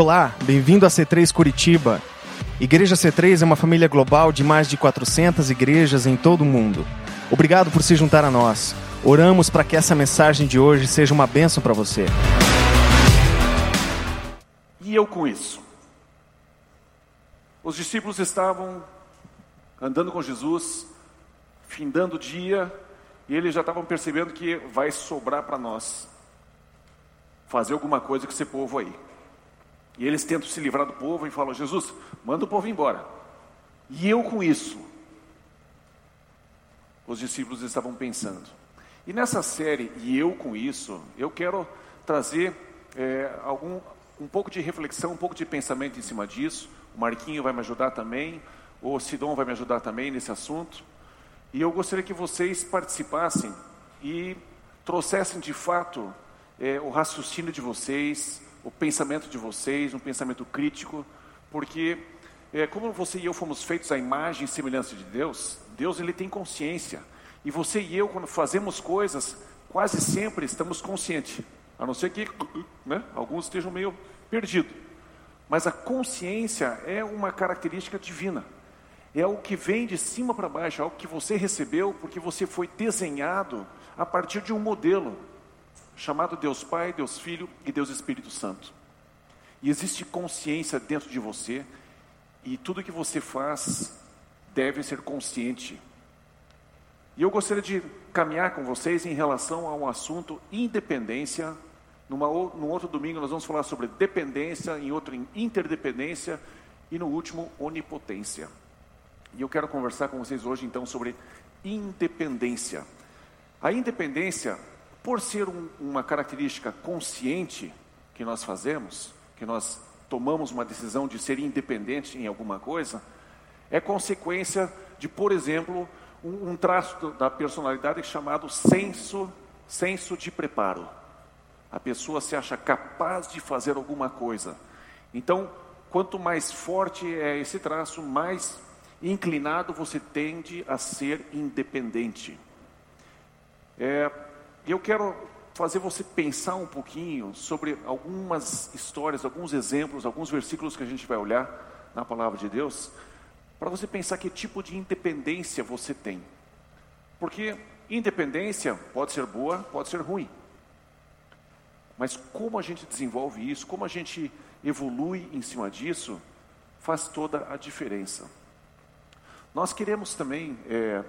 Olá, bem-vindo a C3 Curitiba. Igreja C3 é uma família global de mais de 400 igrejas em todo o mundo. Obrigado por se juntar a nós. Oramos para que essa mensagem de hoje seja uma bênção para você. E eu com isso? Os discípulos estavam andando com Jesus, findando o dia, e eles já estavam percebendo que vai sobrar para nós fazer alguma coisa com esse povo aí. E eles tentam se livrar do povo e falam: Jesus, manda o povo embora. E eu com isso? Os discípulos estavam pensando. E nessa série, e eu com isso, eu quero trazer é, algum, um pouco de reflexão, um pouco de pensamento em cima disso. O Marquinho vai me ajudar também, o Sidon vai me ajudar também nesse assunto. E eu gostaria que vocês participassem e trouxessem de fato é, o raciocínio de vocês, o pensamento de vocês, um pensamento crítico, porque é, como você e eu fomos feitos à imagem e semelhança de Deus, Deus ele tem consciência. E você e eu, quando fazemos coisas, quase sempre estamos conscientes. A não ser que né, alguns estejam meio perdidos. Mas a consciência é uma característica divina. É o que vem de cima para baixo, é algo que você recebeu porque você foi desenhado a partir de um modelo chamado Deus Pai, Deus Filho e Deus Espírito Santo. E existe consciência dentro de você, e tudo que você faz deve ser consciente. E eu gostaria de caminhar com vocês em relação a um assunto independência. Numa, no outro domingo nós vamos falar sobre dependência, em outro em interdependência e no último onipotência. E eu quero conversar com vocês hoje então sobre independência. A independência por ser um, uma característica consciente que nós fazemos, que nós tomamos uma decisão de ser independente em alguma coisa, é consequência de, por exemplo, um, um traço da personalidade chamado senso, senso de preparo. A pessoa se acha capaz de fazer alguma coisa. Então, quanto mais forte é esse traço, mais inclinado você tende a ser independente. É, e eu quero fazer você pensar um pouquinho sobre algumas histórias, alguns exemplos, alguns versículos que a gente vai olhar na palavra de Deus, para você pensar que tipo de independência você tem. Porque independência pode ser boa, pode ser ruim. Mas como a gente desenvolve isso, como a gente evolui em cima disso, faz toda a diferença. Nós queremos também é,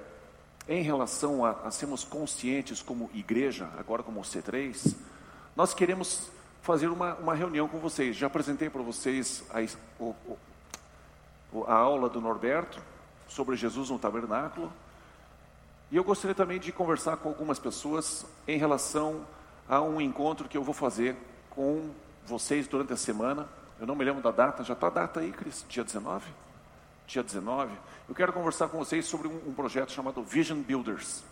em relação a, a sermos conscientes como igreja, agora como C3, nós queremos fazer uma, uma reunião com vocês. Já apresentei para vocês a, o, o, a aula do Norberto sobre Jesus no tabernáculo. E eu gostaria também de conversar com algumas pessoas em relação a um encontro que eu vou fazer com vocês durante a semana. Eu não me lembro da data, já está a data aí, Cris? Dia 19? Dia 19 eu quero conversar com vocês sobre um, um projeto chamado Vision Builders,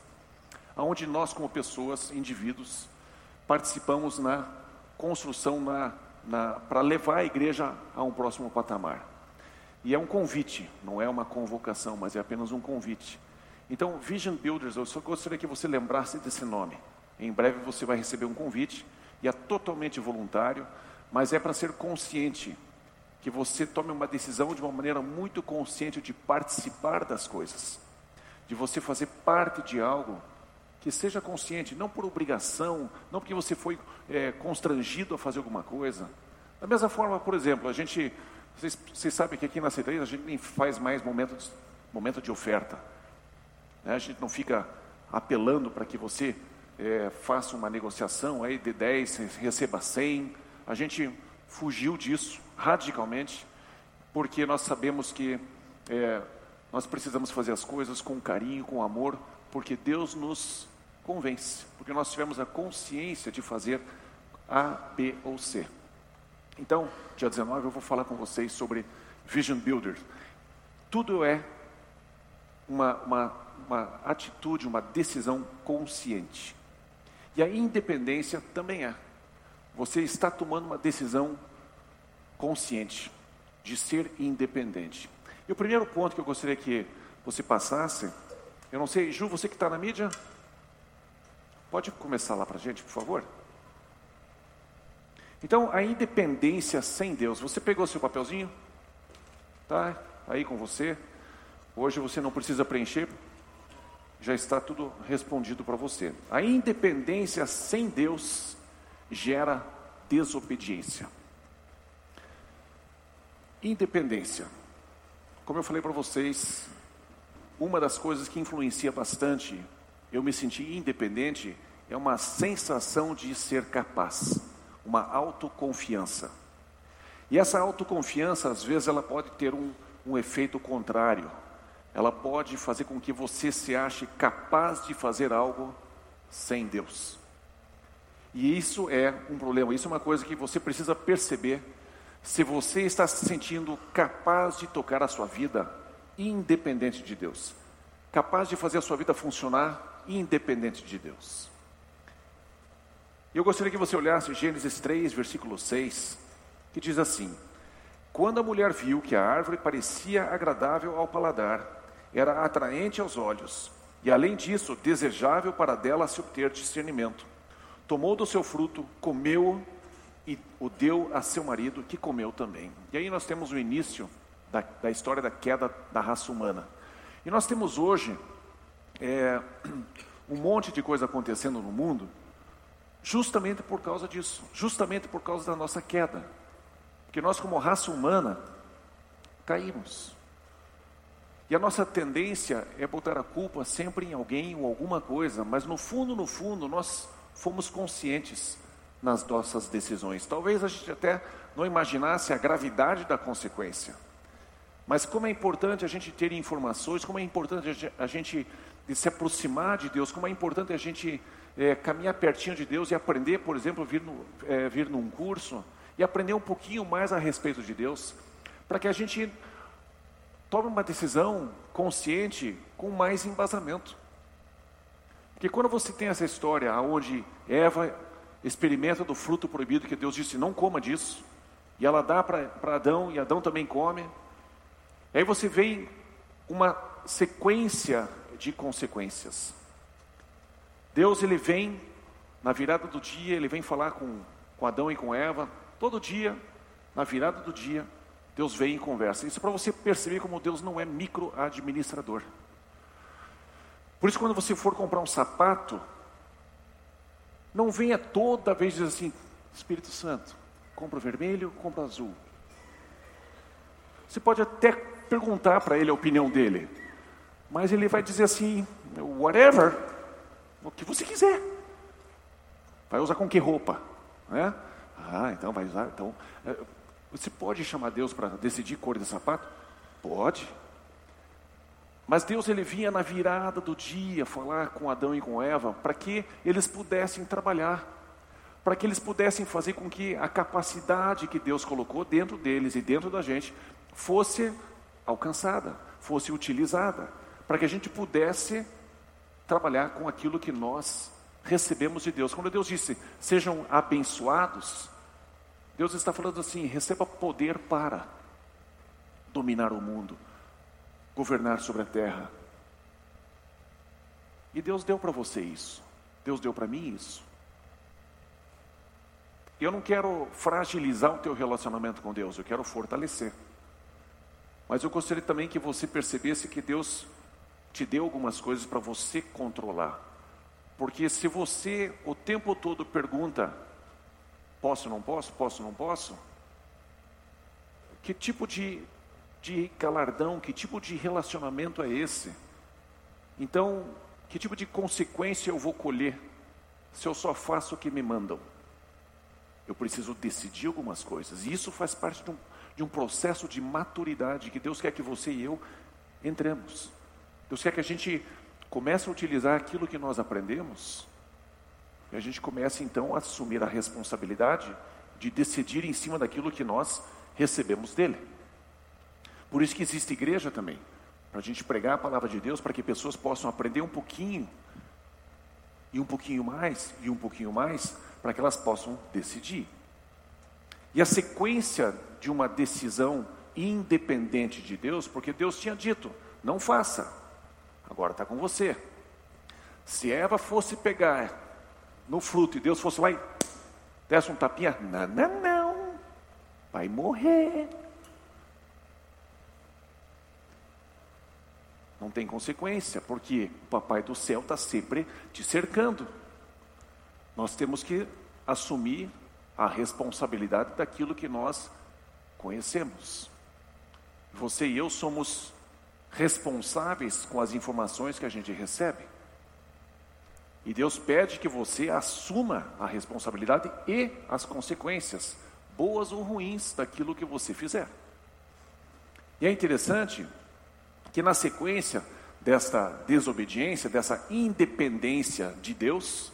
onde nós, como pessoas, indivíduos, participamos na construção na, na para levar a igreja a um próximo patamar. E é um convite, não é uma convocação, mas é apenas um convite. Então, Vision Builders, eu só gostaria que você lembrasse desse nome. Em breve você vai receber um convite, e é totalmente voluntário, mas é para ser consciente que você tome uma decisão de uma maneira muito consciente de participar das coisas, de você fazer parte de algo que seja consciente, não por obrigação, não porque você foi é, constrangido a fazer alguma coisa. Da mesma forma, por exemplo, a gente, vocês, vocês sabem que aqui na C3 a gente nem faz mais momento de, momento de oferta. Né? A gente não fica apelando para que você é, faça uma negociação aí de 10, receba 100. A gente fugiu disso radicalmente, porque nós sabemos que é, nós precisamos fazer as coisas com carinho, com amor, porque Deus nos convence, porque nós tivemos a consciência de fazer A, B ou C. Então, dia 19 eu vou falar com vocês sobre Vision Builder. Tudo é uma, uma, uma atitude, uma decisão consciente. E a independência também é. Você está tomando uma decisão consciente de ser independente. E o primeiro ponto que eu gostaria que você passasse, eu não sei, Ju, você que está na mídia, pode começar lá para a gente, por favor? Então, a independência sem Deus. Você pegou seu papelzinho? Tá aí com você. Hoje você não precisa preencher, já está tudo respondido para você. A independência sem Deus gera desobediência. Independência. Como eu falei para vocês, uma das coisas que influencia bastante eu me sentir independente é uma sensação de ser capaz, uma autoconfiança. E essa autoconfiança, às vezes, ela pode ter um, um efeito contrário. Ela pode fazer com que você se ache capaz de fazer algo sem Deus. E isso é um problema, isso é uma coisa que você precisa perceber se você está se sentindo capaz de tocar a sua vida independente de Deus, capaz de fazer a sua vida funcionar independente de Deus. Eu gostaria que você olhasse Gênesis 3, versículo 6, que diz assim: Quando a mulher viu que a árvore parecia agradável ao paladar, era atraente aos olhos, e além disso, desejável para dela se obter discernimento, tomou do seu fruto, comeu e o deu a seu marido, que comeu também. E aí nós temos o início da, da história da queda da raça humana. E nós temos hoje é, um monte de coisa acontecendo no mundo, justamente por causa disso, justamente por causa da nossa queda. Porque nós, como raça humana, caímos. E a nossa tendência é botar a culpa sempre em alguém ou alguma coisa, mas no fundo, no fundo, nós fomos conscientes nas nossas decisões. Talvez a gente até não imaginasse a gravidade da consequência. Mas como é importante a gente ter informações, como é importante a gente se aproximar de Deus, como é importante a gente é, caminhar pertinho de Deus e aprender, por exemplo, vir, no, é, vir num curso e aprender um pouquinho mais a respeito de Deus, para que a gente tome uma decisão consciente com mais embasamento. Porque quando você tem essa história onde Eva experimenta do fruto proibido que Deus disse não coma disso, e ela dá para Adão e Adão também come. Aí você vê uma sequência de consequências. Deus ele vem na virada do dia, ele vem falar com, com Adão e com Eva, todo dia, na virada do dia, Deus vem e conversa. Isso é para você perceber como Deus não é micro-administrador. Por isso, quando você for comprar um sapato, não venha toda vez dizer assim, Espírito Santo, compra vermelho, compra azul. Você pode até perguntar para ele a opinião dele, mas ele vai dizer assim, whatever, o que você quiser. Vai usar com que roupa? Né? Ah, então vai usar. Então, é, você pode chamar Deus para decidir cor de sapato? Pode. Mas Deus ele vinha na virada do dia falar com Adão e com Eva para que eles pudessem trabalhar, para que eles pudessem fazer com que a capacidade que Deus colocou dentro deles e dentro da gente fosse alcançada, fosse utilizada, para que a gente pudesse trabalhar com aquilo que nós recebemos de Deus. Quando Deus disse: "Sejam abençoados", Deus está falando assim: receba poder para dominar o mundo governar sobre a terra. E Deus deu para você isso. Deus deu para mim isso. Eu não quero fragilizar o teu relacionamento com Deus, eu quero fortalecer. Mas eu gostaria também que você percebesse que Deus te deu algumas coisas para você controlar. Porque se você o tempo todo pergunta: posso, não posso, posso, não posso? Que tipo de de galardão, que tipo de relacionamento é esse? Então, que tipo de consequência eu vou colher se eu só faço o que me mandam? Eu preciso decidir algumas coisas, e isso faz parte de um, de um processo de maturidade que Deus quer que você e eu entremos. Deus quer que a gente comece a utilizar aquilo que nós aprendemos, e a gente comece então a assumir a responsabilidade de decidir em cima daquilo que nós recebemos dele. Por isso que existe igreja também, para a gente pregar a palavra de Deus, para que pessoas possam aprender um pouquinho, e um pouquinho mais, e um pouquinho mais, para que elas possam decidir. E a sequência de uma decisão independente de Deus, porque Deus tinha dito: não faça, agora está com você. Se Eva fosse pegar no fruto e Deus fosse lá e Desse um tapinha, não, não, não, vai morrer. Não tem consequência, porque o Papai do céu está sempre te cercando. Nós temos que assumir a responsabilidade daquilo que nós conhecemos. Você e eu somos responsáveis com as informações que a gente recebe. E Deus pede que você assuma a responsabilidade e as consequências, boas ou ruins, daquilo que você fizer. E é interessante que na sequência desta desobediência, dessa independência de Deus,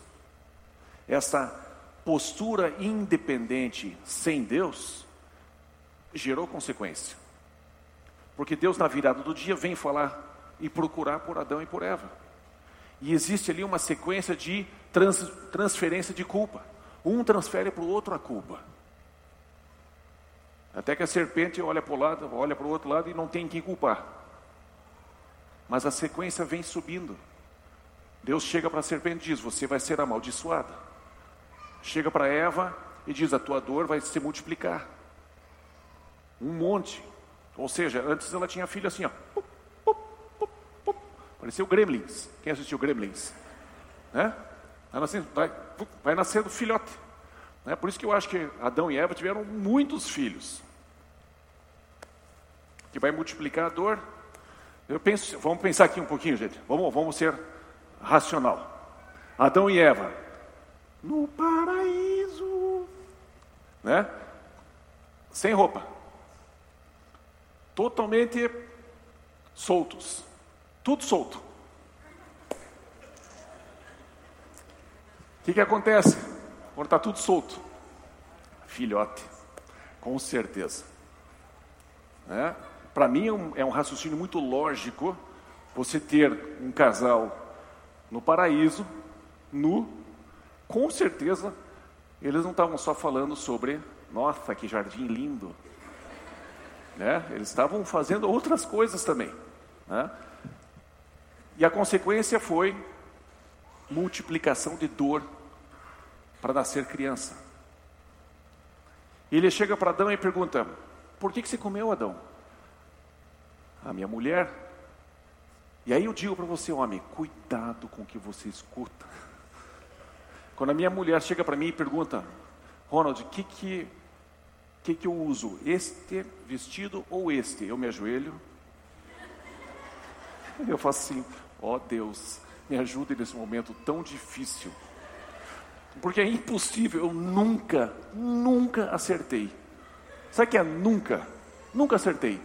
essa postura independente sem Deus, gerou consequência. Porque Deus, na virada do dia, vem falar e procurar por Adão e por Eva. E existe ali uma sequência de trans, transferência de culpa. Um transfere para o outro a culpa. Até que a serpente olha para o lado, olha para o outro lado e não tem quem culpar. Mas a sequência vem subindo. Deus chega para a serpente e diz: Você vai ser amaldiçoada. Chega para Eva e diz: A tua dor vai se multiplicar. Um monte. Ou seja, antes ela tinha filho assim, ó. Pareceu Gremlins. Quem assistiu Gremlins? Né? Vai nascendo, vai, vai nascendo filhote. Né? Por isso que eu acho que Adão e Eva tiveram muitos filhos. Que vai multiplicar a dor. Eu penso, vamos pensar aqui um pouquinho, gente. Vamos, vamos ser racional. Adão e Eva no paraíso, né? Sem roupa totalmente soltos. Tudo solto. O que, que acontece quando está tudo solto? Filhote, com certeza. Né? Para mim é um, é um raciocínio muito lógico você ter um casal no paraíso, nu, com certeza eles não estavam só falando sobre, nossa, que jardim lindo, né? Eles estavam fazendo outras coisas também. Né? E a consequência foi multiplicação de dor para nascer criança. E ele chega para Adão e pergunta: Por que, que você comeu, Adão? A minha mulher. E aí eu digo para você, homem, cuidado com o que você escuta. Quando a minha mulher chega para mim e pergunta, Ronald, o que, que que, que eu uso? Este vestido ou este? Eu me ajoelho. Eu faço assim, ó oh Deus, me ajude nesse momento tão difícil. Porque é impossível, eu nunca, nunca acertei. Sabe o que é nunca? Nunca acertei.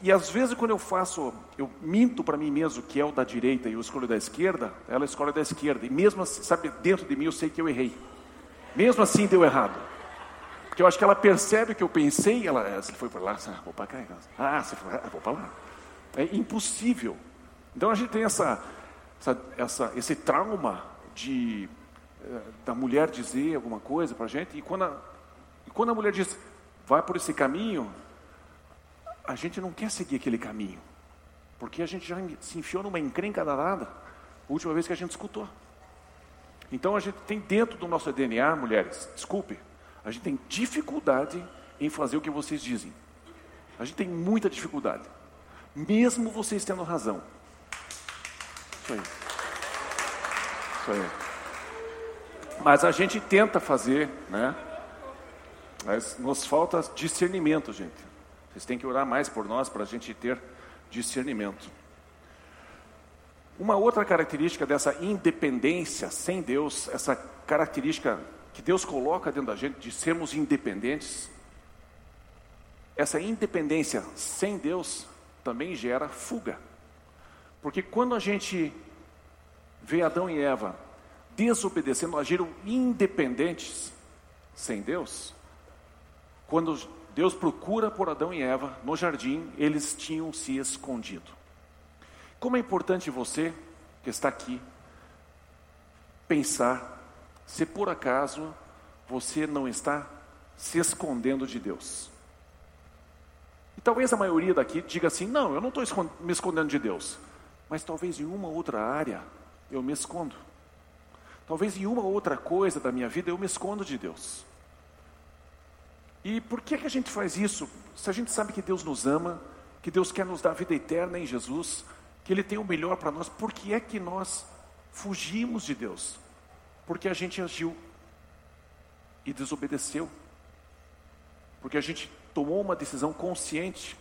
E às vezes quando eu faço, eu minto para mim mesmo que é o da direita e eu escolho da esquerda, ela escolhe da esquerda. E mesmo assim, sabe, dentro de mim eu sei que eu errei. Mesmo assim deu errado. Porque eu acho que ela percebe que eu pensei, ela, você foi para lá, ah, vou para cá, ah, você foi, ah, vou para lá. É impossível. Então a gente tem essa, essa, essa esse trauma de eh, da mulher dizer alguma coisa para a gente, e quando a, e quando a mulher diz, vai por esse caminho, a gente não quer seguir aquele caminho, porque a gente já se enfiou numa encrenca danada, a última vez que a gente escutou. Então a gente tem dentro do nosso DNA, mulheres, desculpe, a gente tem dificuldade em fazer o que vocês dizem. A gente tem muita dificuldade. Mesmo vocês tendo razão. Isso aí. Isso aí. Mas a gente tenta fazer, né? Mas nos falta discernimento, gente. Vocês têm que orar mais por nós para a gente ter discernimento. Uma outra característica dessa independência sem Deus, essa característica que Deus coloca dentro da gente de sermos independentes, essa independência sem Deus também gera fuga. Porque quando a gente vê Adão e Eva desobedecendo, agiram independentes sem Deus, quando Deus procura por Adão e Eva no jardim, eles tinham se escondido. Como é importante você que está aqui pensar se por acaso você não está se escondendo de Deus. E talvez a maioria daqui diga assim: não, eu não estou me escondendo de Deus, mas talvez em uma outra área eu me escondo. talvez em uma ou outra coisa da minha vida eu me escondo de Deus. E por que, que a gente faz isso? Se a gente sabe que Deus nos ama, que Deus quer nos dar vida eterna em Jesus, que Ele tem o melhor para nós, por que é que nós fugimos de Deus? Porque a gente agiu e desobedeceu. Porque a gente tomou uma decisão consciente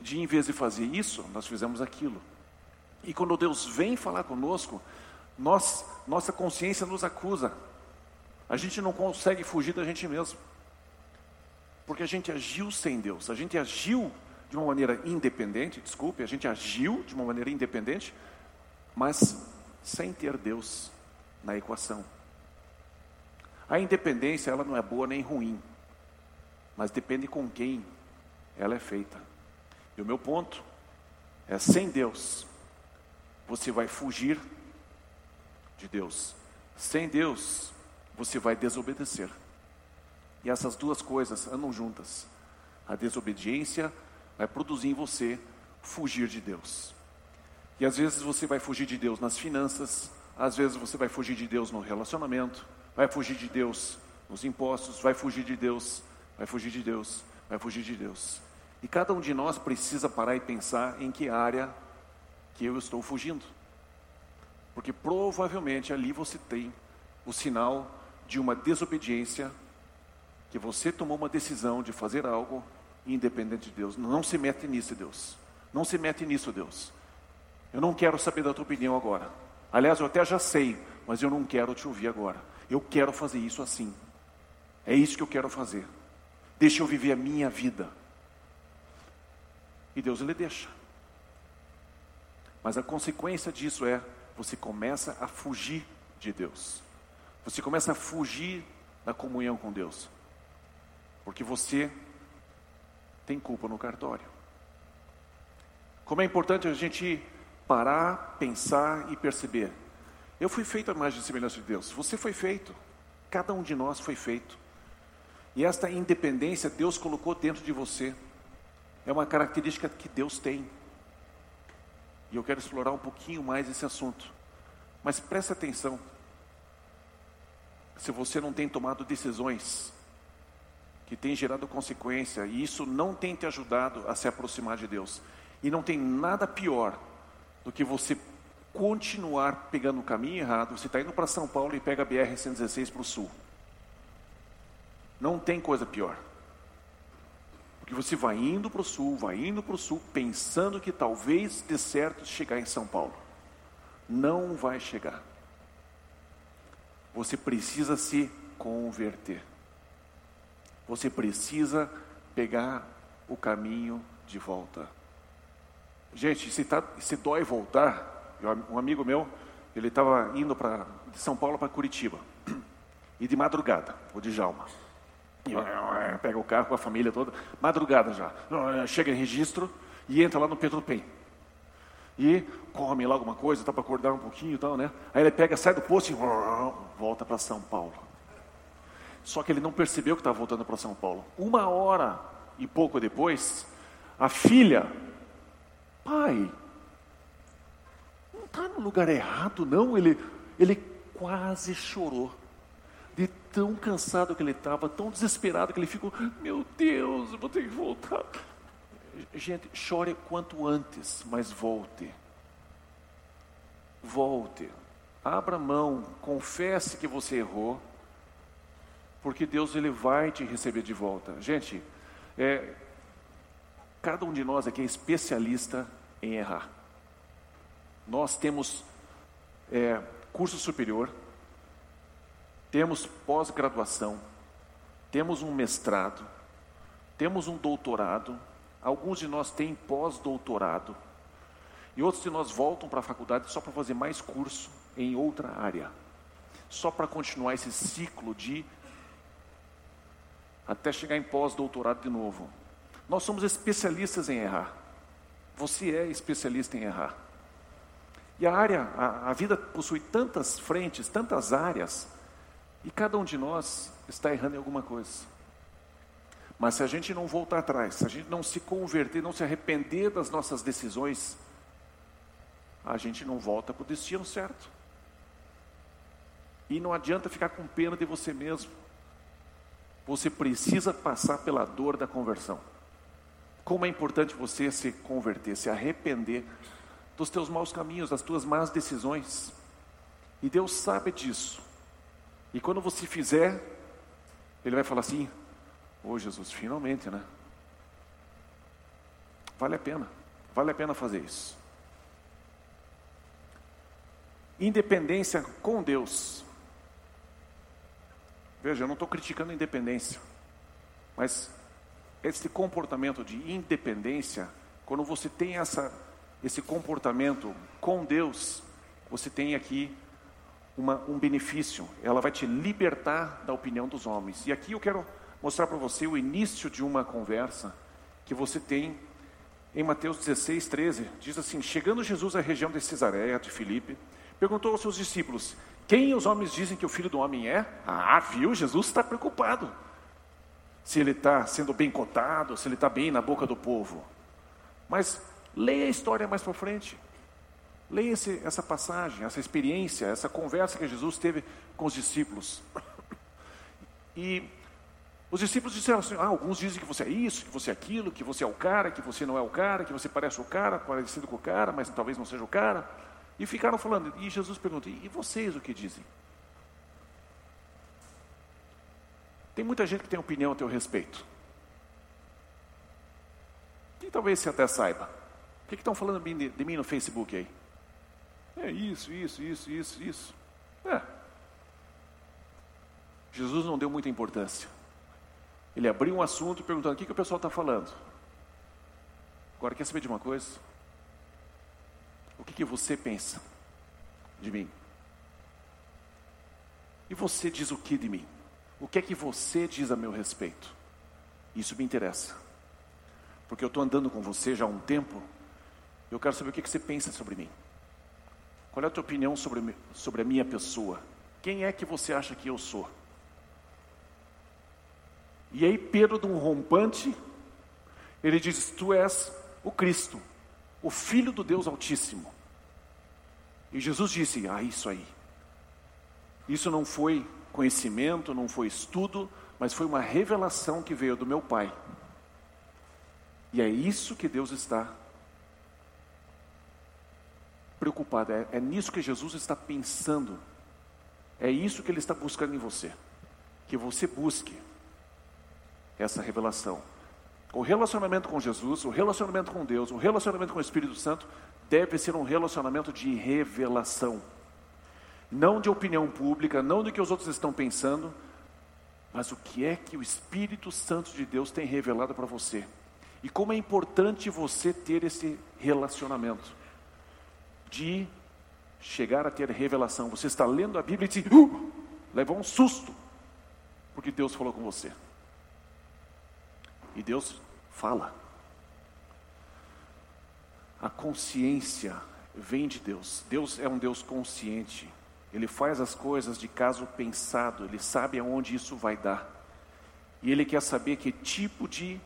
de, em vez de fazer isso, nós fizemos aquilo. E quando Deus vem falar conosco, nós, nossa consciência nos acusa. A gente não consegue fugir da gente mesmo. Porque a gente agiu sem Deus, a gente agiu de uma maneira independente, desculpe, a gente agiu de uma maneira independente, mas sem ter Deus na equação. A independência, ela não é boa nem ruim, mas depende com quem ela é feita. E o meu ponto é: sem Deus, você vai fugir de Deus. Sem Deus, você vai desobedecer. E essas duas coisas andam juntas. A desobediência vai produzir em você fugir de Deus. E às vezes você vai fugir de Deus nas finanças, às vezes você vai fugir de Deus no relacionamento, vai fugir de Deus nos impostos, vai fugir de Deus, vai fugir de Deus, vai fugir de Deus. E cada um de nós precisa parar e pensar em que área que eu estou fugindo. Porque provavelmente ali você tem o sinal de uma desobediência, que você tomou uma decisão de fazer algo independente de Deus. Não se mete nisso, Deus. Não se mete nisso, Deus. Eu não quero saber da tua opinião agora. Aliás, eu até já sei, mas eu não quero te ouvir agora. Eu quero fazer isso assim. É isso que eu quero fazer. Deixa eu viver a minha vida. E Deus ele deixa. Mas a consequência disso é você começa a fugir de Deus. Você começa a fugir da comunhão com Deus. Porque você tem culpa no cartório. Como é importante a gente parar, pensar e perceber. Eu fui feito a imagem e semelhança de Deus. Você foi feito. Cada um de nós foi feito. E esta independência Deus colocou dentro de você. É uma característica que Deus tem. E eu quero explorar um pouquinho mais esse assunto. Mas preste atenção. Se você não tem tomado decisões que têm gerado consequência e isso não tem te ajudado a se aproximar de Deus, e não tem nada pior do que você continuar pegando o caminho errado. Você está indo para São Paulo e pega a BR-116 para o sul. Não tem coisa pior. Porque você vai indo para o sul, vai indo para o sul, pensando que talvez dê certo chegar em São Paulo. Não vai chegar. Você precisa se converter. Você precisa pegar o caminho de volta. Gente, se, tá, se dói voltar, um amigo meu, ele estava indo para de São Paulo para Curitiba. E de madrugada, o Djalma. Pega o carro com a família toda, madrugada já. Chega em registro e entra lá no Pedro Pen. E come lá alguma coisa, tá para acordar um pouquinho e tal, né? Aí ele pega, sai do posto e volta para São Paulo. Só que ele não percebeu que estava voltando para São Paulo. Uma hora e pouco depois, a filha, pai, não está no lugar errado, não. Ele, ele quase chorou de tão cansado que ele estava, tão desesperado que ele ficou, meu Deus, eu vou ter que voltar. Gente, chore quanto antes, mas volte. Volte. Abra mão, confesse que você errou, porque Deus ele vai te receber de volta. Gente, é, cada um de nós aqui é especialista em errar. Nós temos é, curso superior, temos pós-graduação, temos um mestrado, temos um doutorado, alguns de nós têm pós-doutorado, e outros de nós voltam para a faculdade só para fazer mais curso em outra área, só para continuar esse ciclo de até chegar em pós-doutorado de novo. Nós somos especialistas em errar. Você é especialista em errar. E a área, a, a vida possui tantas frentes, tantas áreas, e cada um de nós está errando em alguma coisa. Mas se a gente não voltar atrás, se a gente não se converter, não se arrepender das nossas decisões, a gente não volta para o destino certo. E não adianta ficar com pena de você mesmo. Você precisa passar pela dor da conversão. Como é importante você se converter, se arrepender dos teus maus caminhos, das tuas más decisões. E Deus sabe disso. E quando você fizer, Ele vai falar assim: Ô oh, Jesus, finalmente, né? Vale a pena, vale a pena fazer isso. Independência com Deus. Veja, eu não estou criticando a independência, mas esse comportamento de independência, quando você tem essa, esse comportamento com Deus, você tem aqui uma, um benefício, ela vai te libertar da opinião dos homens. E aqui eu quero mostrar para você o início de uma conversa que você tem em Mateus 16, 13. Diz assim: Chegando Jesus à região de Cesareia de Filipe, perguntou aos seus discípulos: Quem os homens dizem que o filho do homem é? Ah, viu? Jesus está preocupado. Se ele está sendo bem cotado, se ele está bem na boca do povo. Mas leia a história mais para frente. Leia esse, essa passagem, essa experiência, essa conversa que Jesus teve com os discípulos. E os discípulos disseram assim: ah, alguns dizem que você é isso, que você é aquilo, que você é o cara, que você não é o cara, que você parece o cara, parecido com o cara, mas talvez não seja o cara. E ficaram falando. E Jesus perguntou: e vocês o que dizem? Tem muita gente que tem opinião a teu respeito. E talvez você até saiba. O que, estão falando de, de mim no Facebook aí? É isso, isso, isso, isso, isso. É. Jesus não deu muita importância. Ele abriu um assunto perguntando o que, que o pessoal está falando. Agora, quer saber de uma coisa? O que, que você pensa de mim? E você diz o que de mim? O que é que você diz a meu respeito? Isso me interessa. Porque eu estou andando com você já há um tempo. Eu quero saber o que, que você pensa sobre mim. Qual é a tua opinião sobre, sobre a minha pessoa? Quem é que você acha que eu sou? E aí Pedro, de um rompante, ele diz: Tu és o Cristo, o Filho do Deus Altíssimo. E Jesus disse: Ah, isso aí. Isso não foi conhecimento, não foi estudo, mas foi uma revelação que veio do meu Pai. E é isso que Deus está preocupado, é, é nisso que Jesus está pensando, é isso que Ele está buscando em você, que você busque essa revelação. O relacionamento com Jesus, o relacionamento com Deus, o relacionamento com o Espírito Santo deve ser um relacionamento de revelação. Não de opinião pública, não do que os outros estão pensando, mas o que é que o Espírito Santo de Deus tem revelado para você. E como é importante você ter esse relacionamento de chegar a ter revelação. Você está lendo a Bíblia e diz, uh, levou um susto, porque Deus falou com você. E Deus fala. A consciência vem de Deus. Deus é um Deus consciente. Ele faz as coisas de caso pensado, ele sabe aonde isso vai dar. E ele quer saber que tipo de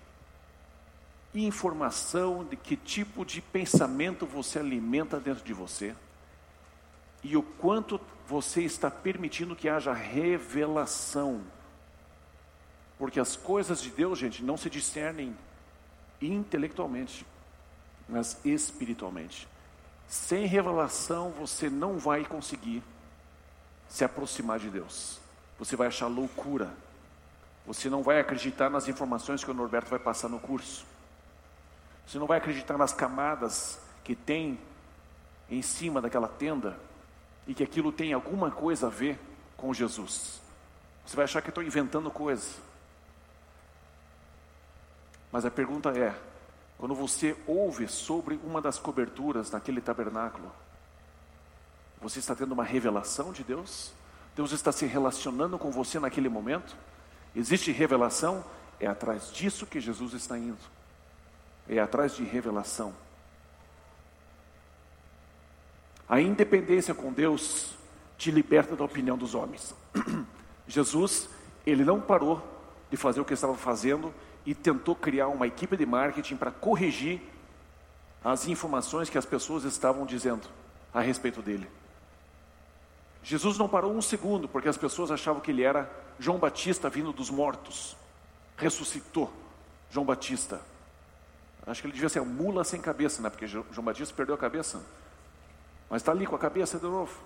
informação, de que tipo de pensamento você alimenta dentro de você. E o quanto você está permitindo que haja revelação porque as coisas de Deus, gente, não se discernem intelectualmente, mas espiritualmente. Sem revelação, você não vai conseguir se aproximar de Deus. Você vai achar loucura. Você não vai acreditar nas informações que o Norberto vai passar no curso. Você não vai acreditar nas camadas que tem em cima daquela tenda e que aquilo tem alguma coisa a ver com Jesus. Você vai achar que estou inventando coisas. Mas a pergunta é: quando você ouve sobre uma das coberturas daquele tabernáculo, você está tendo uma revelação de Deus? Deus está se relacionando com você naquele momento? Existe revelação? É atrás disso que Jesus está indo. É atrás de revelação. A independência com Deus te liberta da opinião dos homens. Jesus, ele não parou de fazer o que estava fazendo e tentou criar uma equipe de marketing para corrigir as informações que as pessoas estavam dizendo a respeito dele. Jesus não parou um segundo, porque as pessoas achavam que ele era João Batista vindo dos mortos. Ressuscitou João Batista. Acho que ele devia ser uma mula sem cabeça, né? Porque João Batista perdeu a cabeça. Mas está ali com a cabeça de novo.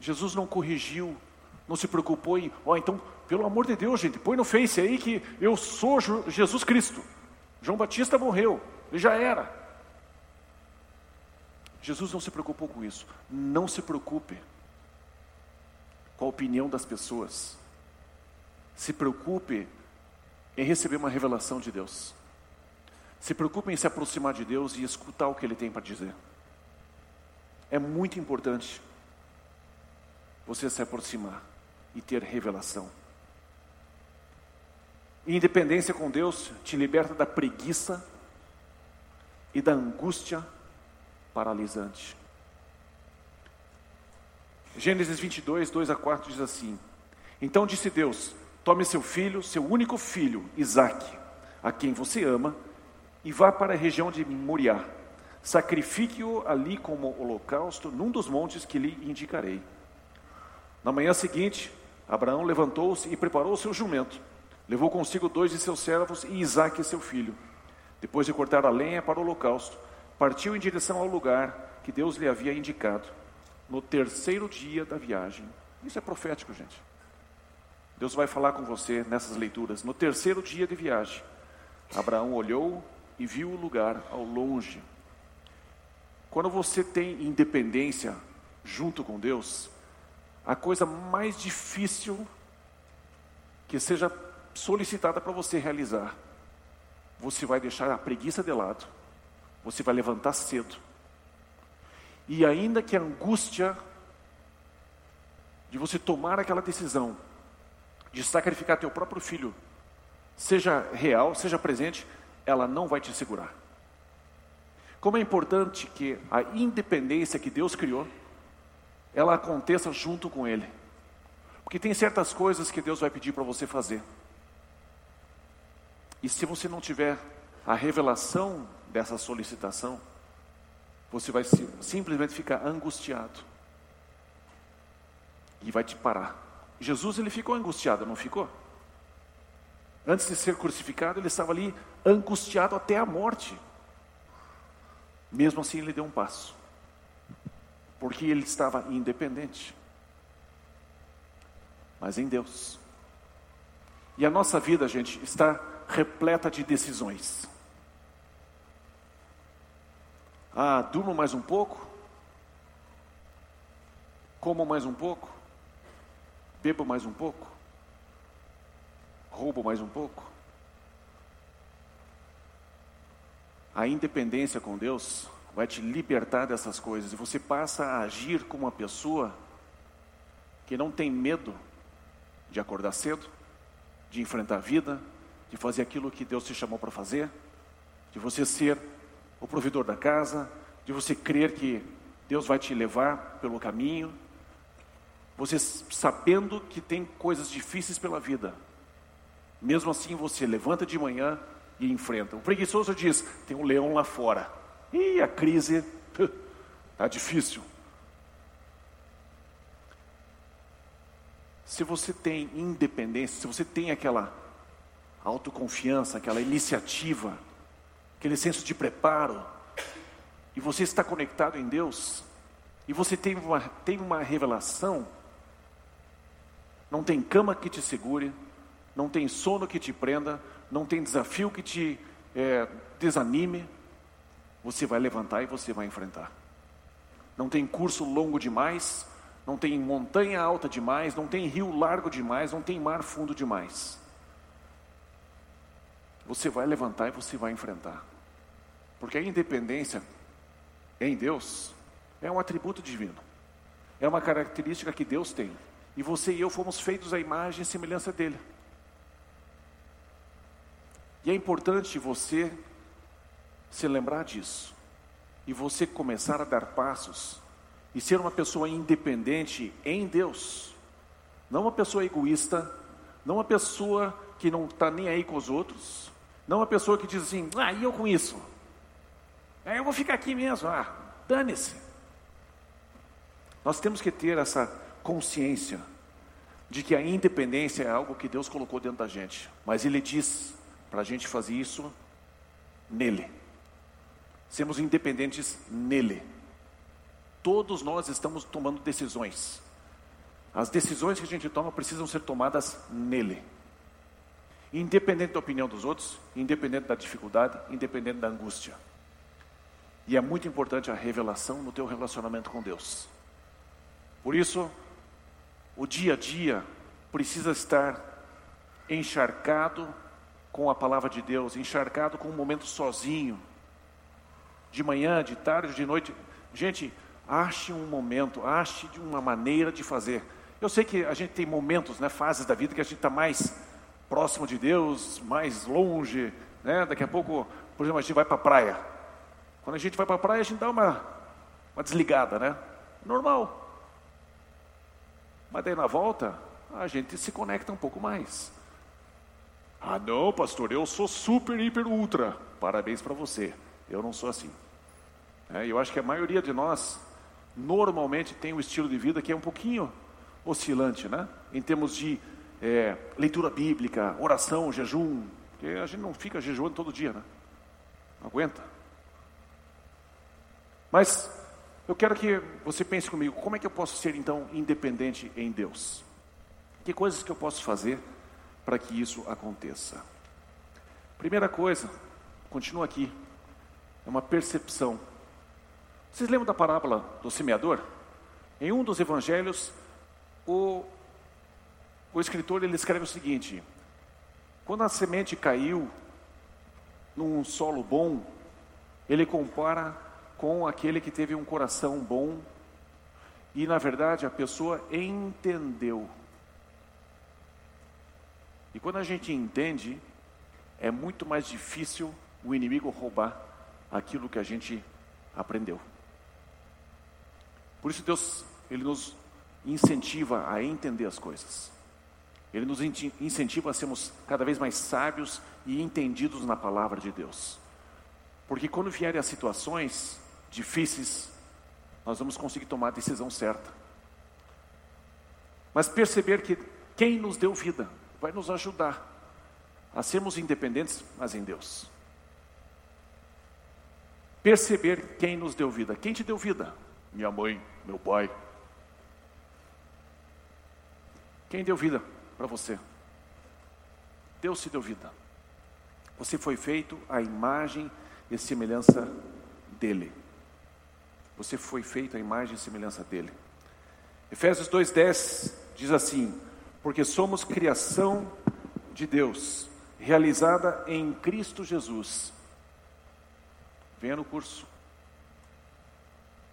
Jesus não corrigiu, não se preocupou em, ó, oh, então, pelo amor de Deus, gente, põe no Face aí que eu sou Jesus Cristo. João Batista morreu, ele já era. Jesus não se preocupou com isso. Não se preocupe com a opinião das pessoas. Se preocupe em receber uma revelação de Deus. Se preocupe em se aproximar de Deus e escutar o que Ele tem para dizer. É muito importante você se aproximar e ter revelação. independência com Deus te liberta da preguiça e da angústia paralisante. Gênesis 22, 2 a 4 diz assim: Então disse Deus: Tome seu filho, seu único filho, Isaque, a quem você ama, e vá para a região de Moriá. Sacrifique-o ali como holocausto num dos montes que lhe indicarei. Na manhã seguinte, Abraão levantou-se e preparou o seu jumento. Levou consigo dois de seus servos e Isaque, seu filho. Depois de cortar a lenha para o holocausto, partiu em direção ao lugar que Deus lhe havia indicado, no terceiro dia da viagem. Isso é profético, gente. Deus vai falar com você nessas leituras. No terceiro dia de viagem, Abraão olhou e viu o lugar ao longe. Quando você tem independência junto com Deus, a coisa mais difícil que seja solicitada para você realizar, você vai deixar a preguiça de lado você vai levantar cedo. E ainda que a angústia de você tomar aquela decisão de sacrificar teu próprio filho seja real, seja presente, ela não vai te segurar. Como é importante que a independência que Deus criou, ela aconteça junto com Ele. Porque tem certas coisas que Deus vai pedir para você fazer. E se você não tiver a revelação dessa solicitação, você vai simplesmente ficar angustiado e vai te parar. Jesus ele ficou angustiado, não ficou? Antes de ser crucificado, ele estava ali angustiado até a morte. Mesmo assim, ele deu um passo, porque ele estava independente, mas em Deus. E a nossa vida, gente, está repleta de decisões. Ah, durmo mais um pouco? Como mais um pouco? Bebo mais um pouco? Roubo mais um pouco? A independência com Deus vai te libertar dessas coisas. E você passa a agir como uma pessoa que não tem medo de acordar cedo, de enfrentar a vida, de fazer aquilo que Deus te chamou para fazer, de você ser o provedor da casa, de você crer que Deus vai te levar pelo caminho, você sabendo que tem coisas difíceis pela vida, mesmo assim você levanta de manhã e enfrenta. O preguiçoso diz: tem um leão lá fora, e a crise está difícil. Se você tem independência, se você tem aquela autoconfiança, aquela iniciativa, aquele senso de preparo, e você está conectado em Deus, e você tem uma, tem uma revelação, não tem cama que te segure, não tem sono que te prenda, não tem desafio que te é, desanime, você vai levantar e você vai enfrentar. Não tem curso longo demais, não tem montanha alta demais, não tem rio largo demais, não tem mar fundo demais. Você vai levantar e você vai enfrentar. Porque a independência em Deus é um atributo divino. É uma característica que Deus tem. E você e eu fomos feitos à imagem e semelhança dele. E é importante você se lembrar disso. E você começar a dar passos e ser uma pessoa independente em Deus. Não uma pessoa egoísta, não uma pessoa que não está nem aí com os outros, não uma pessoa que diz assim, ah, e eu com isso? É, eu vou ficar aqui mesmo, ah, dane-se. Nós temos que ter essa consciência de que a independência é algo que Deus colocou dentro da gente, mas Ele diz para a gente fazer isso nele. Sermos independentes nele. Todos nós estamos tomando decisões. As decisões que a gente toma precisam ser tomadas nele. Independente da opinião dos outros, independente da dificuldade, independente da angústia. E é muito importante a revelação no teu relacionamento com Deus. Por isso, o dia a dia precisa estar encharcado com a palavra de Deus, encharcado com um momento sozinho, de manhã, de tarde, de noite. Gente, ache um momento, ache de uma maneira de fazer. Eu sei que a gente tem momentos, né, fases da vida que a gente está mais próximo de Deus, mais longe, né? Daqui a pouco, por exemplo, a gente vai para a praia. Quando a gente vai para a praia, a gente dá uma, uma desligada, né? Normal. Mas daí na volta, a gente se conecta um pouco mais. Ah, não, pastor, eu sou super, hiper, ultra. Parabéns para você. Eu não sou assim. É, eu acho que a maioria de nós, normalmente, tem um estilo de vida que é um pouquinho oscilante, né? Em termos de é, leitura bíblica, oração, jejum. Porque a gente não fica jejuando todo dia, né? Não aguenta. Mas eu quero que você pense comigo, como é que eu posso ser então independente em Deus? Que coisas que eu posso fazer para que isso aconteça? Primeira coisa, continua aqui, é uma percepção. Vocês lembram da parábola do semeador? Em um dos evangelhos, o, o escritor ele escreve o seguinte: quando a semente caiu num solo bom, ele compara com aquele que teve um coração bom e, na verdade, a pessoa entendeu. E quando a gente entende, é muito mais difícil o inimigo roubar aquilo que a gente aprendeu. Por isso Deus, ele nos incentiva a entender as coisas. Ele nos incentiva a sermos cada vez mais sábios e entendidos na palavra de Deus. Porque quando vierem as situações, difíceis, nós vamos conseguir tomar a decisão certa. Mas perceber que quem nos deu vida vai nos ajudar a sermos independentes, mas em Deus. Perceber quem nos deu vida. Quem te deu vida? Minha mãe, meu pai. Quem deu vida para você? Deus te deu vida. Você foi feito à imagem e semelhança dele. Você foi feito à imagem e semelhança dele. Efésios 2,10 diz assim: Porque somos criação de Deus, realizada em Cristo Jesus. Venha no curso.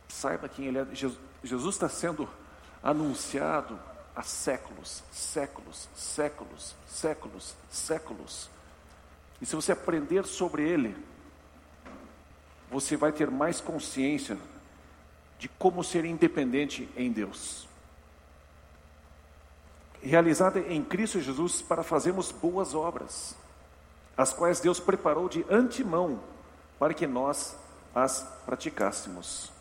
Saiba quem Ele é. Jesus está sendo anunciado há séculos, séculos, séculos, séculos, séculos. E se você aprender sobre Ele, você vai ter mais consciência de como ser independente em Deus. Realizada em Cristo Jesus para fazermos boas obras, as quais Deus preparou de antemão para que nós as praticássemos.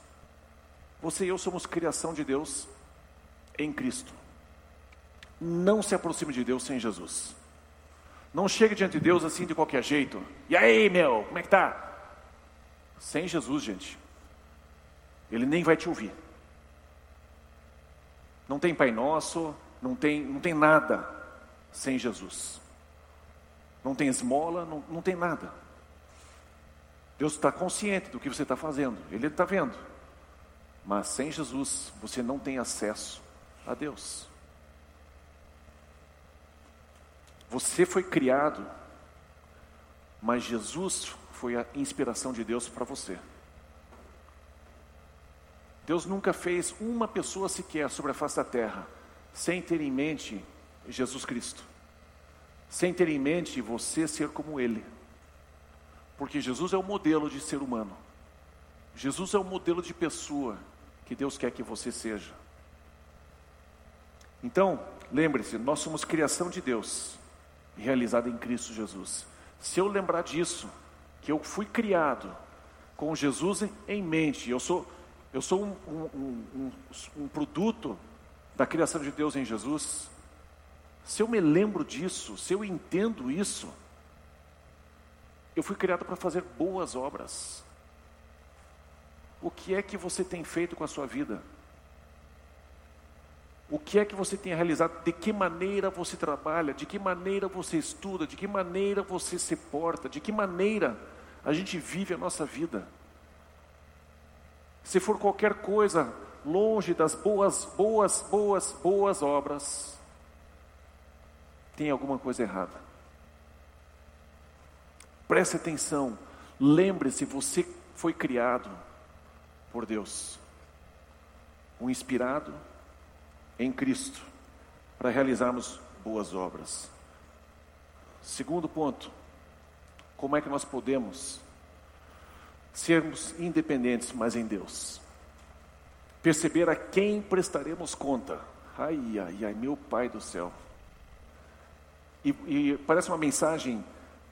Você e eu somos criação de Deus em Cristo. Não se aproxime de Deus sem Jesus. Não chegue diante de Deus assim de qualquer jeito. E aí, meu, como é que tá? Sem Jesus, gente. Ele nem vai te ouvir. Não tem Pai Nosso, não tem, não tem nada sem Jesus. Não tem esmola, não, não tem nada. Deus está consciente do que você está fazendo, Ele está vendo. Mas sem Jesus, você não tem acesso a Deus. Você foi criado, mas Jesus foi a inspiração de Deus para você. Deus nunca fez uma pessoa sequer sobre a face da terra sem ter em mente Jesus Cristo, sem ter em mente você ser como Ele, porque Jesus é o modelo de ser humano, Jesus é o modelo de pessoa que Deus quer que você seja. Então, lembre-se, nós somos criação de Deus, realizada em Cristo Jesus. Se eu lembrar disso, que eu fui criado com Jesus em mente, eu sou Eu sou um, um, um, um produto da criação de Deus em Jesus. Se eu me lembro disso, se eu entendo isso, eu fui criado para fazer boas obras. O que é que você tem feito com a sua vida? O que é que você tem realizado? De que maneira você trabalha? De que maneira você estuda? De que maneira você se porta? De que maneira a gente vive a nossa vida? Se for qualquer coisa longe das boas, boas, boas, boas obras, tem alguma coisa errada. Preste atenção, lembre-se, você foi criado por Deus, um inspirado em Cristo, para realizarmos boas obras. Segundo ponto, como é que nós podemos sermos independentes, mas em Deus? Perceber a quem prestaremos conta. Ai, ai, ai, meu Pai do céu. E, e parece uma mensagem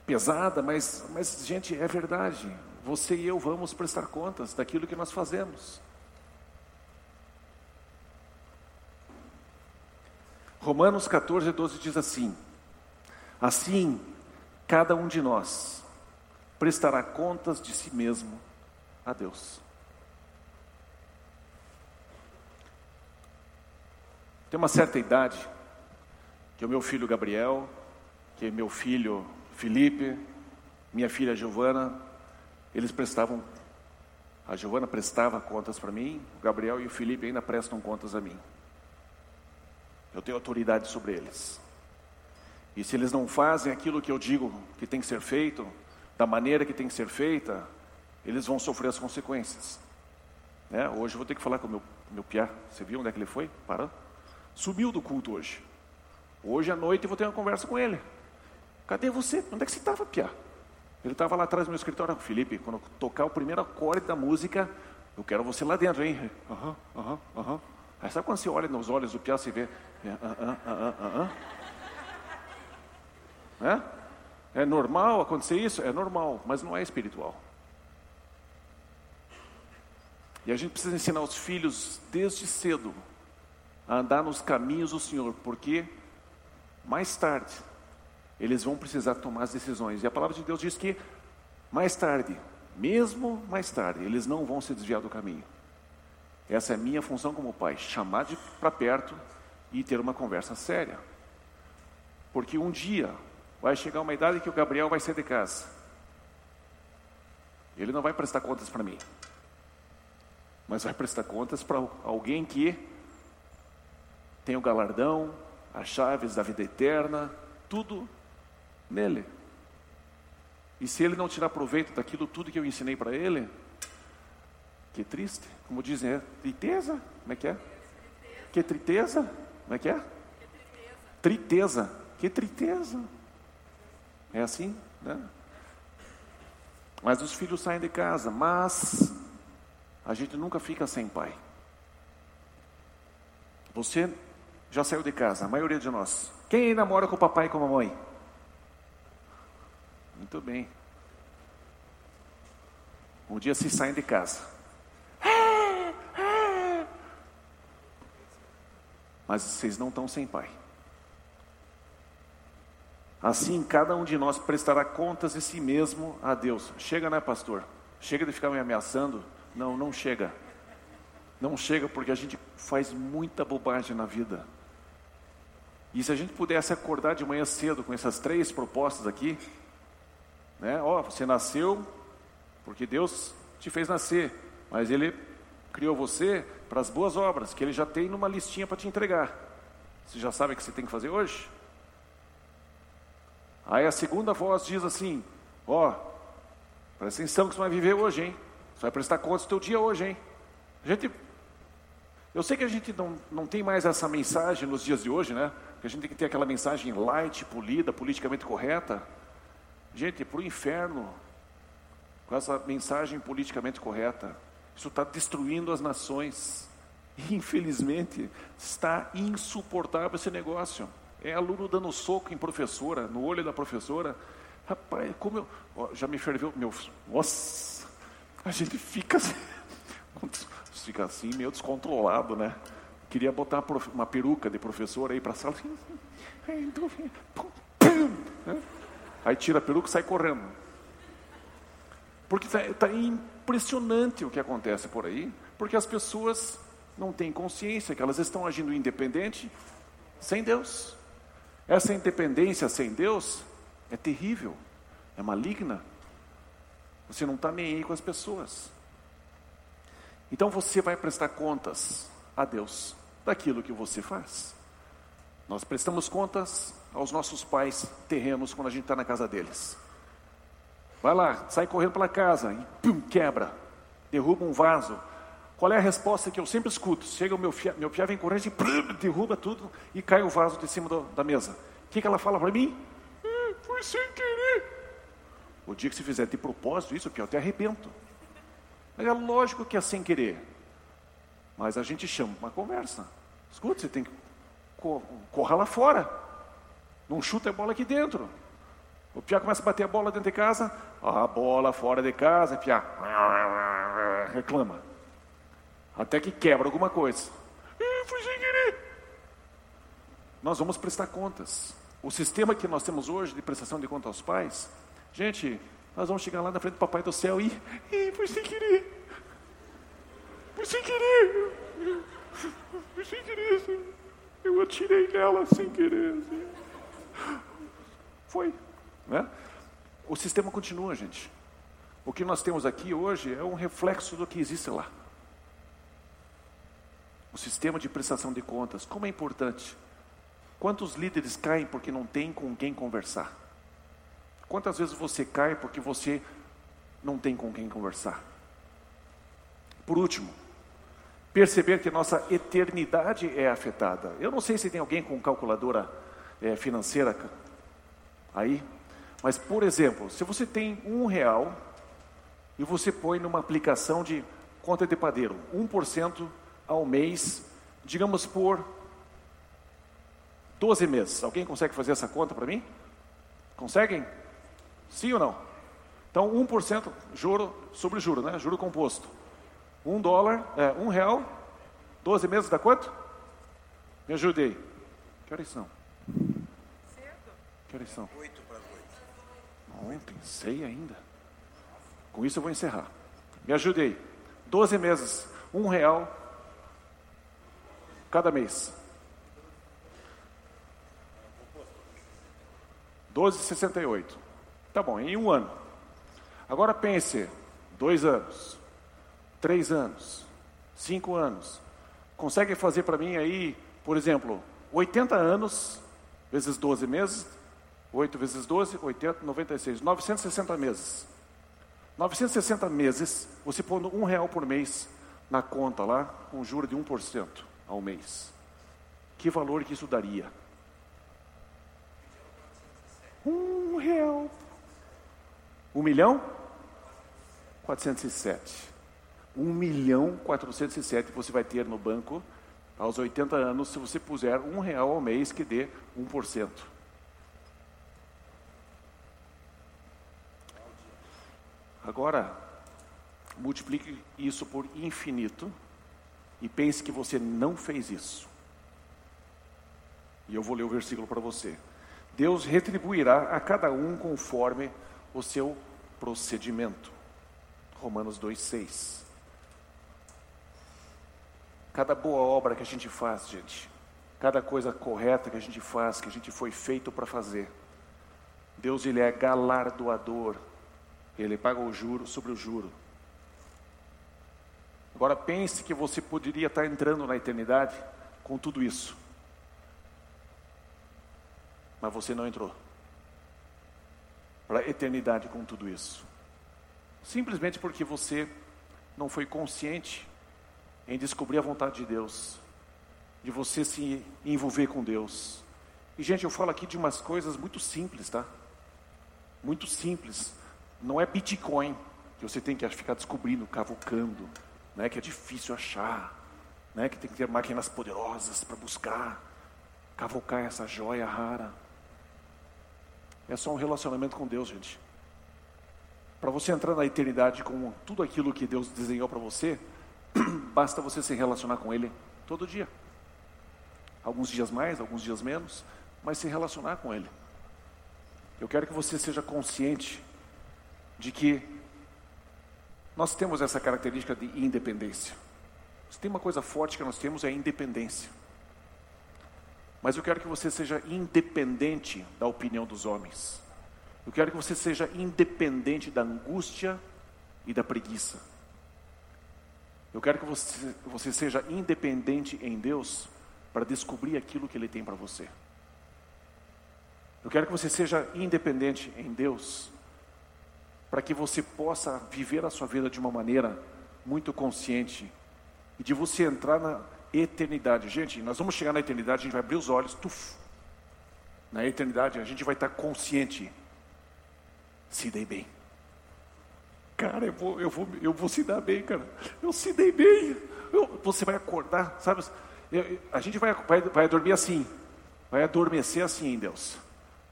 pesada, mas, mas, gente, é verdade. Você e eu vamos prestar contas daquilo que nós fazemos. Romanos 14, 12 diz assim: Assim, cada um de nós prestará contas de si mesmo a Deus. Tem uma certa idade que o meu filho Gabriel, que meu filho Felipe, minha filha Giovana, eles prestavam, a Giovana prestava contas para mim, o Gabriel e o Felipe ainda prestam contas a mim. Eu tenho autoridade sobre eles. E se eles não fazem aquilo que eu digo que tem que ser feito, da maneira que tem que ser feita, eles vão sofrer as consequências. Né? Hoje eu vou ter que falar com o meu, meu Pia. Você viu onde é que ele foi? Para. Subiu do culto hoje. Hoje à noite eu vou ter uma conversa com ele. Cadê você? Onde é que você estava, Pia? Ele estava lá atrás do meu escritório. Felipe, quando tocar o primeiro acorde da música, eu quero você lá dentro, hein? Aham, aham, aham. Aí sabe quando você olha nos olhos do Pia, você vê. É, ah, ah, ah, é? é normal acontecer isso? É normal, mas não é espiritual. E a gente precisa ensinar os filhos desde cedo a andar nos caminhos do Senhor, porque mais tarde eles vão precisar tomar as decisões. E a palavra de Deus diz que mais tarde, mesmo mais tarde, eles não vão se desviar do caminho. Essa é a minha função como pai, chamar para perto e ter uma conversa séria. Porque um dia vai chegar uma idade que o Gabriel vai sair de casa. Ele não vai prestar contas para mim, mas vai prestar contas para alguém que tem o galardão, as chaves da vida eterna, tudo nele. E se ele não tirar proveito daquilo tudo que eu ensinei para ele, que triste. Como dizem, é tristeza? Como é que é? Que tristeza? Como é que é? Triteza. Que tristeza. É assim, né? Mas os filhos saem de casa, mas a gente nunca fica sem pai. Você já saiu de casa, a maioria de nós. Quem namora com o papai e com a mamãe? Muito bem. Um dia se saem de casa. mas vocês não estão sem pai. Assim, cada um de nós prestará contas de si mesmo a Deus. Chega, né, pastor? Chega de ficar me ameaçando? Não, não chega. Não chega porque a gente faz muita bobagem na vida. E se a gente pudesse acordar de manhã cedo com essas três propostas aqui, né? Ó, você nasceu porque Deus te fez nascer, mas Ele criou você para as boas obras, que Ele já tem numa listinha para te entregar. Você já sabe o que você tem que fazer hoje? Aí a segunda voz diz assim: Ó, presta atenção que você vai viver hoje, hein? Você vai prestar contas do teu dia hoje, hein? A gente, eu sei que a gente não, não tem mais essa mensagem nos dias de hoje, né? Que a gente tem que ter aquela mensagem light, polida, politicamente correta. Gente, para o inferno, com essa mensagem politicamente correta. Isso está destruindo as nações. Infelizmente, está insuportável esse negócio. É aluno dando soco em professora, no olho da professora. Rapaz, como eu. Ó, já me ferveu. Meu, nossa, a gente fica. fica assim, meio descontrolado, né? Queria botar uma peruca de professor aí para a sala. Aí tira a peruca e sai correndo. Porque está tá impressionante o que acontece por aí, porque as pessoas não têm consciência que elas estão agindo independente sem Deus. Essa independência sem Deus é terrível, é maligna. Você não está nem aí com as pessoas. Então você vai prestar contas a Deus daquilo que você faz. Nós prestamos contas aos nossos pais terrenos quando a gente está na casa deles. Vai lá, sai correndo pela casa e pum, quebra, derruba um vaso. Qual é a resposta que eu sempre escuto? Chega o meu fia, meu fia vem correndo pum, derruba tudo e cai o vaso de cima do, da mesa. O que, que ela fala para mim? Ah, foi sem querer. O dia que se fizer de propósito isso, que eu até arrebento. Mas é lógico que é sem querer. Mas a gente chama uma conversa. Escuta, você tem que correr lá fora. Não chuta a bola aqui dentro. O Piá começa a bater a bola dentro de casa. A bola fora de casa, Piá reclama. Até que quebra alguma coisa. Nós vamos prestar contas. O sistema que nós temos hoje de prestação de conta aos pais, gente, nós vamos chegar lá na frente do Papai do Céu e. Foi sem querer. Foi sem querer. Foi sem querer. Eu atirei nela sem querer. Assim. Foi. Né? O sistema continua, gente. O que nós temos aqui hoje é um reflexo do que existe lá. O sistema de prestação de contas, como é importante. Quantos líderes caem porque não tem com quem conversar? Quantas vezes você cai porque você não tem com quem conversar? Por último, perceber que nossa eternidade é afetada. Eu não sei se tem alguém com calculadora é, financeira aí, mas por exemplo, se você tem um real e você põe numa aplicação de conta de padeiro, 1% ao mês, digamos por 12 meses. Alguém consegue fazer essa conta para mim? Conseguem? Sim ou não? Então, 1% juro sobre juro, né? Juro composto. Um dólar, é, um real, 12 meses dá quanto? Me ajudei. Que horas são? Cedo. Que horas são? 8 para 8. Não, pensei ainda. Com isso eu vou encerrar. Me ajudei. 12 meses, um real cada mês. 12,68. Tá bom, em um ano. Agora pense, dois anos, três anos, cinco anos. Consegue fazer para mim aí, por exemplo, 80 anos, vezes 12 meses, 8 vezes 12, 80, 96, 960 meses. 960 meses, você pondo um real por mês na conta lá, com juro de 1% ao mês. Que valor que isso daria? Um real. Um milhão? 407. Um milhão 407 você vai ter no banco aos 80 anos se você puser um real ao mês que dê 1%. Agora, multiplique isso por infinito e pense que você não fez isso. E eu vou ler o versículo para você. Deus retribuirá a cada um conforme o seu procedimento. Romanos 2,6. Cada boa obra que a gente faz, gente, cada coisa correta que a gente faz, que a gente foi feito para fazer, Deus ele é galardoador, ele paga o juro sobre o juro. Agora pense que você poderia estar entrando na eternidade com tudo isso mas você não entrou para a eternidade com tudo isso. Simplesmente porque você não foi consciente em descobrir a vontade de Deus, de você se envolver com Deus. E, gente, eu falo aqui de umas coisas muito simples, tá? Muito simples. Não é Bitcoin que você tem que ficar descobrindo, cavucando, né? que é difícil achar, né? que tem que ter máquinas poderosas para buscar, cavucar essa joia rara. É só um relacionamento com Deus, gente. Para você entrar na eternidade com tudo aquilo que Deus desenhou para você, basta você se relacionar com Ele todo dia. Alguns dias mais, alguns dias menos, mas se relacionar com Ele. Eu quero que você seja consciente de que nós temos essa característica de independência. Se tem uma coisa forte que nós temos é a independência. Mas eu quero que você seja independente da opinião dos homens. Eu quero que você seja independente da angústia e da preguiça. Eu quero que você, você seja independente em Deus para descobrir aquilo que Ele tem para você. Eu quero que você seja independente em Deus para que você possa viver a sua vida de uma maneira muito consciente e de você entrar na eternidade. Gente, nós vamos chegar na eternidade, a gente vai abrir os olhos, tuf. Na eternidade a gente vai estar consciente. Se dei bem. Cara, eu vou, eu vou, eu vou se dar bem, cara. Eu se dei bem. Eu, você vai acordar, sabe? Eu, a gente vai, vai, vai dormir assim. Vai adormecer assim em Deus.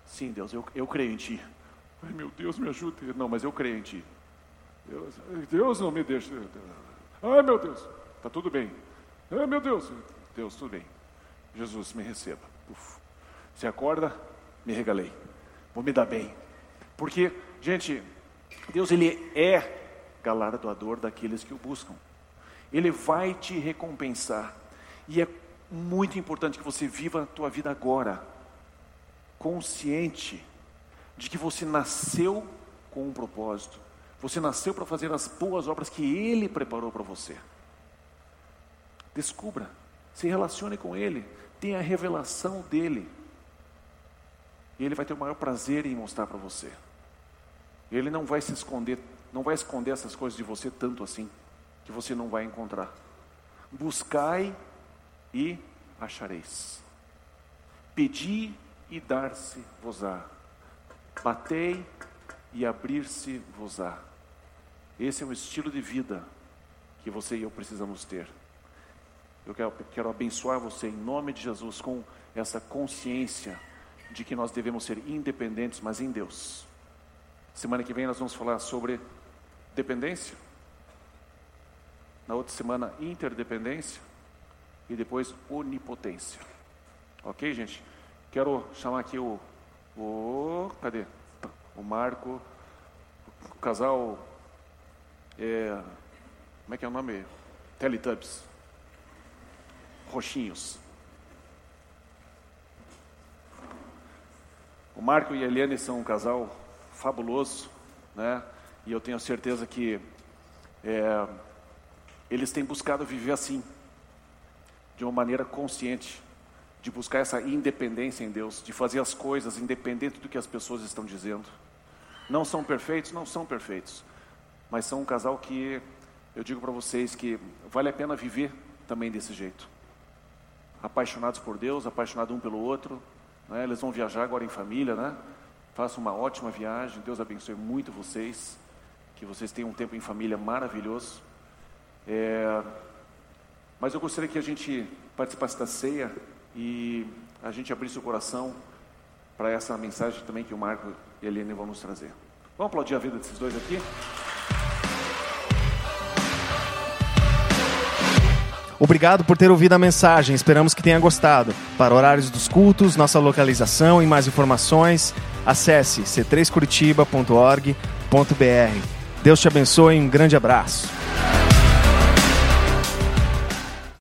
Sim, Deus, eu, eu creio em Ti. Ai, meu Deus, me ajude. Não, mas eu creio em Ti. Deus, Deus não me deixa. Ai, meu Deus. Está tudo bem. Ai, meu Deus. Deus, tudo bem. Jesus, me receba. Uf. Você acorda, me regalei. Vou me dar bem. Porque, gente, Deus, Ele é galardoador daqueles que o buscam. Ele vai te recompensar. E é muito importante que você viva a tua vida agora, consciente de que você nasceu com um propósito. Você nasceu para fazer as boas obras que Ele preparou para você. Descubra, se relacione com Ele, tenha a revelação dEle. E Ele vai ter o maior prazer em mostrar para você. Ele não vai se esconder, não vai esconder essas coisas de você tanto assim, que você não vai encontrar. Buscai e achareis. Pedi e dar-se-vos-á. Batei e abrir-se-vos-á. Esse é o estilo de vida que você e eu precisamos ter. Eu quero, quero abençoar você em nome de Jesus com essa consciência de que nós devemos ser independentes, mas em Deus. Semana que vem nós vamos falar sobre dependência. Na outra semana, interdependência. E depois, onipotência. Ok, gente? Quero chamar aqui o. o cadê? O Marco. O casal. É, como é que é o nome? Teletubbies. Roxinhos. O Marco e a Eliane são um casal fabuloso, né? E eu tenho certeza que é, eles têm buscado viver assim, de uma maneira consciente, de buscar essa independência em Deus, de fazer as coisas independente do que as pessoas estão dizendo. Não são perfeitos, não são perfeitos, mas são um casal que eu digo para vocês que vale a pena viver também desse jeito. Apaixonados por Deus, apaixonados um pelo outro, né? eles vão viajar agora em família, né? Façam uma ótima viagem. Deus abençoe muito vocês. Que vocês tenham um tempo em família maravilhoso. É... Mas eu gostaria que a gente participasse da ceia e a gente abrisse o coração para essa mensagem também que o Marco e a Helene vão nos trazer. Vamos aplaudir a vida desses dois aqui? Obrigado por ter ouvido a mensagem, esperamos que tenha gostado. Para horários dos cultos, nossa localização e mais informações, acesse c3curitiba.org.br. Deus te abençoe e um grande abraço.